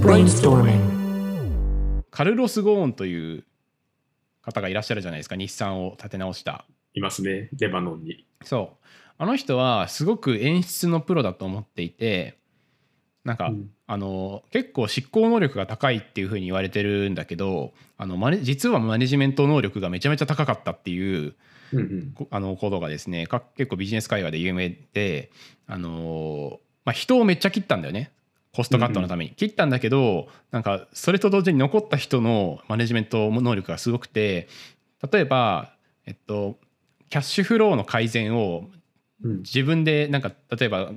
Brainstorming. カルロス・ゴーンという方がいらっしゃるじゃないですか日産を立て直したいますね、レバノンに。そうあの人はすごく演出のプロだと思っていてなんか、うんあの結構執行能力が高いっていうふうに言われてるんだけどあのマネ実はマネジメント能力がめちゃめちゃ高かったっていううんうん。こあのことがですねか結構ビジネス会話で有名で、あのまあ、人をめっちゃ切ったんだよねコストカットのために、切ったんだけどなんかそれと同時に残った人のマネジメント能力がすごくて例えば、えっと、キャッシュフローの改善をうん。自分でなんか例えば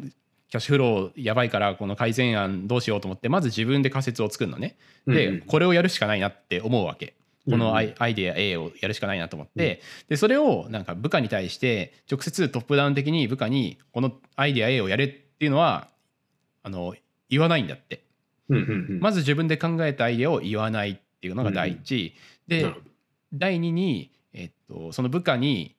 キャッシュフローやばいからこの改善案どうしようと思ってまず自分で仮説を作るのね。で、これをやるしかないなって思うわけ。このアイデア A をやるしかないなと思って、でそれをなんか部下に対して直接トップダウン的に部下にこのアイデア A をやれっていうのはあの言わないんだって。うんうんうん。まず自分で考えたアイデアを言わないっていうのが第一、でなるほど第二に、えっと、その部下に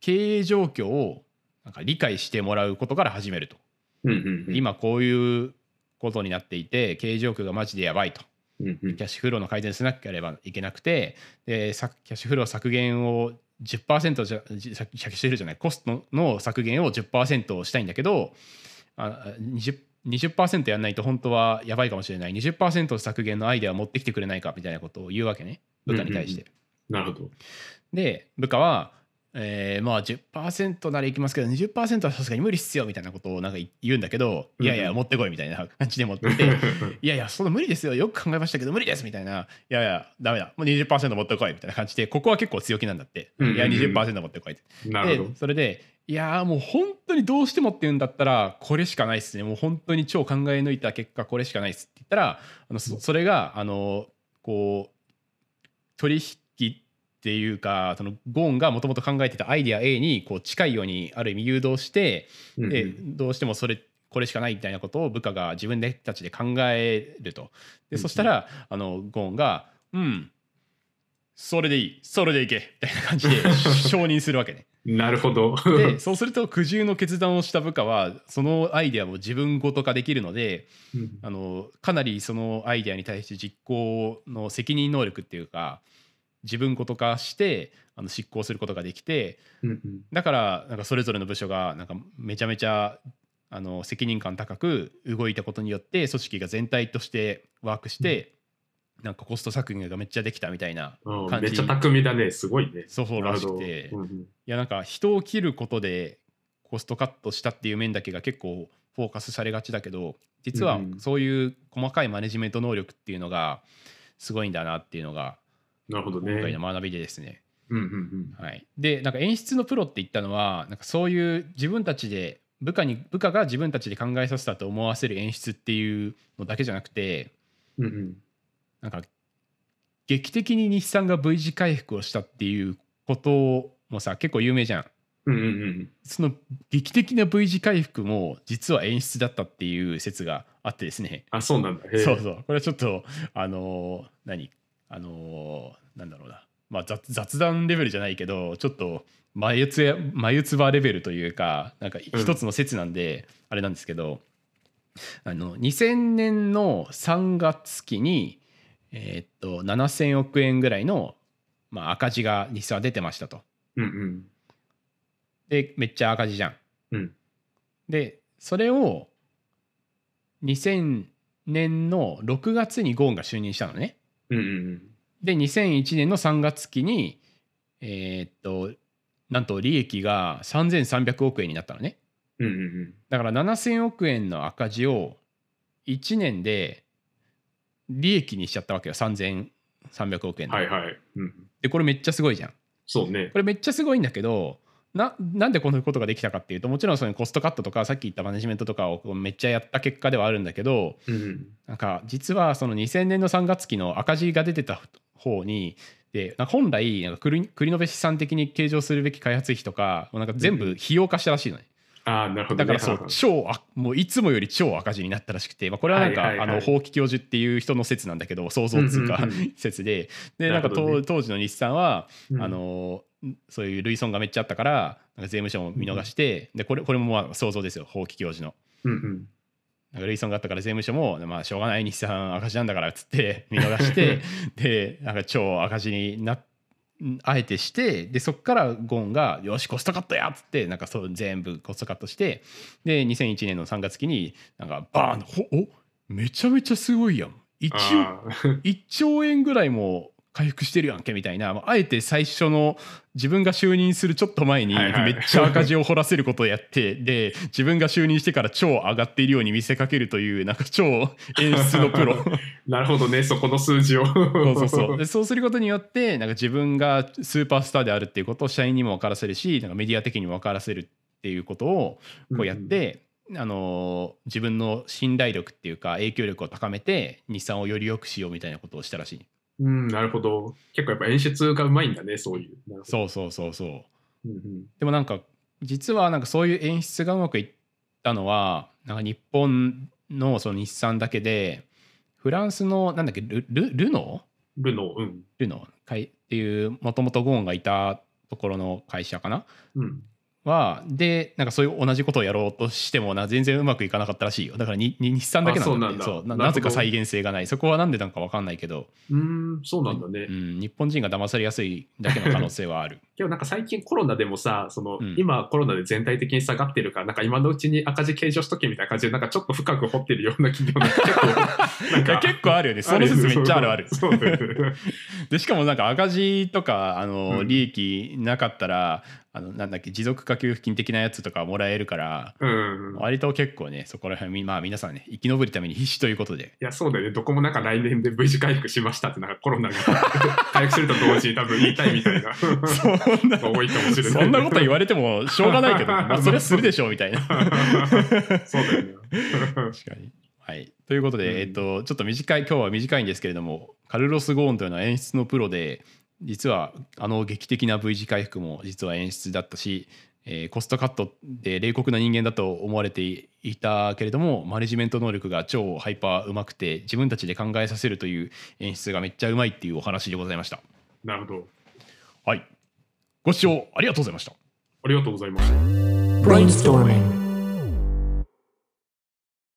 経営状況をなんか理解してもらうことから始めると、うんうんうん。今こういうことになっていて経営状況がマジでやばいと。うんうん。キャッシュフローの改善しなければいけなくて。でさキャッシュフロー削減を10%じゃキャッシュフローじゃない？コストの削減を10%したいんだけどあ 20%, 20%やんないと本当はやばいかもしれない。20%削減のアイデアを持ってきてくれないかみたいなことを言うわけね。部下に対して。なるほど。で部下は、えーまあ10%ならいきますけど20%はさすがに無理っすよみたいなことをなんか言うんだけど、いやいや持ってこいみたいな感じで持ってって いやいやその無理ですよ。よく考えましたけど無理ですみたいな。いやいやダメだ。もう20%持ってこいみたいな感じでここは結構強気なんだって、うんうんうん。いや20%持ってこいって。なるほど。で。それでいやーもう本当にどうしてもって言うんだったらこれしかないっすね。もう本当に超考え抜いた結果これしかないっすって言ったらあのそそれがあのこう取引っていうかそのゴーンがもともと考えてたアイデア A にこう近いようにある意味誘導してうんうん。でどうしてもそれこれしかないみたいなことを部下が自分でたちで考えると。でそしたらあのゴーンが「うんそれでいい。それでいけ」みたいな感じで承認するわけね。なるほど。で そうすると苦渋の決断をした部下はそのアイデアを自分ごと化できるのでうん。あのかなりそのアイデアに対して実行の責任能力っていうか自分ごと化してあの執行することができてうんうん。だからなんかそれぞれの部署がなんかめちゃめちゃあの責任感高く動いたことによって組織が全体としてワークして、なんかコスト削減がめっちゃできたみたいなうん感じめっちゃ巧みだね。すごいね。そうらしくなてうんうんいやなんか人を切ることでコストカットしたっていう面だけが結構フォーカスされがちだけど実はうんそういう細かいマネジメント能力っていうのがすごいんだなっていうのがなるほどね。今回の学びでですね。うんうんはい、でなんか演出のプロって言ったのはなんかそういう自分たちで部下に部下が自分たちで考えさせたと思わせる演出っていうのだけじゃなくてうん。うんうんなんか劇的に日産が V 字回復をしたっていうこともさ結構有名じゃん。うんうんうんその劇的な V 字回復も実は演出だったっていう説があってですね。あ、そうなんだ。そうそう。これはちょっと、あのー何？あのーなんだろうな。まあ雑雑談レベルじゃないけど、ちょっと眉つや眉唾レベルというか、なんか一つの説なんで、あれなんですけど、あの2000年の3月期に、えーっと7000億円ぐらいの、まあ、赤字が日産は出てましたと。うんうんで、めっちゃ赤字じゃん。うんで、それを2000年の6月にゴーンが就任したのね。うんうんで、2001年の3月期に、えーっと、なんと利益が3300億円になったのね。うんうんうんだから7000億円の赤字を1年で利益にしちゃったわけよ。3300億円の。はいはい。うんで、これめっちゃすごいじゃん。そうね。これめっちゃすごいんだけどななんでこのことができたかっていうともちろんそのコストカットとかさっき言ったマネジメントとかをめっちゃやった結果ではあるんだけどうんうんなんか実はその2000年の3月期の赤字が出てた方にでな本来なんか栗栗のべ資産的に計上するべき開発費とかなんか全部費用化したらしいのね。ああ、なるほどね。だからそう超あもういつもより超赤字になったらしくて、まあ、これはなんか、はいはいはい。あの法規教授っていう人の説なんだけど想像つうかうんうんうん。説で。でなんかね。当当時の日産はうん。あのそういう累損がめっちゃあったからなんか税務署も見逃して、でこれこれもまあ想像ですよ法規教授の。うんうん。なんか累損があったから税務署も、まあ、しょうがない日産赤字なんだからっつって 見逃してでなんか超赤字になあえてしてでそっからゴンが「よしコストカットや!」っつってなんかそう全部コストカットしてで2001年の3月期になんかバーンほお？めちゃめちゃすごいやん1億あー1兆円ぐらいも回復してるやんけみたいな。まああえて最初の自分が就任するちょっと前にめっちゃ赤字を掘らせることをやってで自分が就任してから超上がっているように見せかけるというなんか超演出のプロ。なるほどね、そこの数字を。そうそうそう。でそうすることによってなんか自分がスーパースターであるっていうことを社員にも分からせるしなんかメディア的にも分からせるっていうことをこうやって、あの自分の信頼力っていうか影響力を高めて日産をより良くしようみたいなことをしたらしい。うん、なるほど。結構やっぱ演出がうまいんだね、そういう。そうそうそうそう。うんうんでもなんか実はなんかそういう演出がうまくいったのはなんか日本のその日産だけでフランスのなんだっけルルルノルノー、うん。ルノ会っていうもともとゴーンがいたところの会社かな？うん。はでなんかそういう同じことをやろうとしてもな全然うまくいかなかったらしいよ。だからにに日産だけなんだそうなぜか再現性がない。そこはなんでなんか分かんないけど、うーん、そうなんだね。うん、日本人が騙されやすいだけの可能性はある。けどなんか最近コロナでもさ、その、うん。今コロナで全体的に下がってるから、なんか今のうちに赤字計上しとけみたいな感じで、なんかちょっと深く掘ってるような企業が結構、なんか結構あるよね。その説めっちゃあるある。でしかもなんか赤字とかあの、うん。利益なかったらあのなんだっけ持続化給付金的なやつとかもらえるからうん。い割と結構ねそこら辺みまあ皆さんね生き延びるために必死ということでや、そうだよね。どこもなんか来年で V 字回復しましたって、なんかコロナが 回復すると同時に多分言いたいみたいな。そんな多いかもしれない。そんなこと言われてもしょうがないけど、まあ、それはするでしょうみたいな そうだよね。確かに。はい、ということで、うんえっと、ちょっと短い今日は短いんですけれどもカルロス・ゴーンというのは演出のプロで実はあの劇的な V 字回復も実は演出だったし、えーコストカットで冷酷な人間だと思われていたけれどもマネジメント能力が超ハイパーうまくて自分たちで考えさせるという演出がめっちゃうまいっていうお話でございました。なるほど。はい、ご視聴ありがとうございました。ありがとうございました。Brainstorming.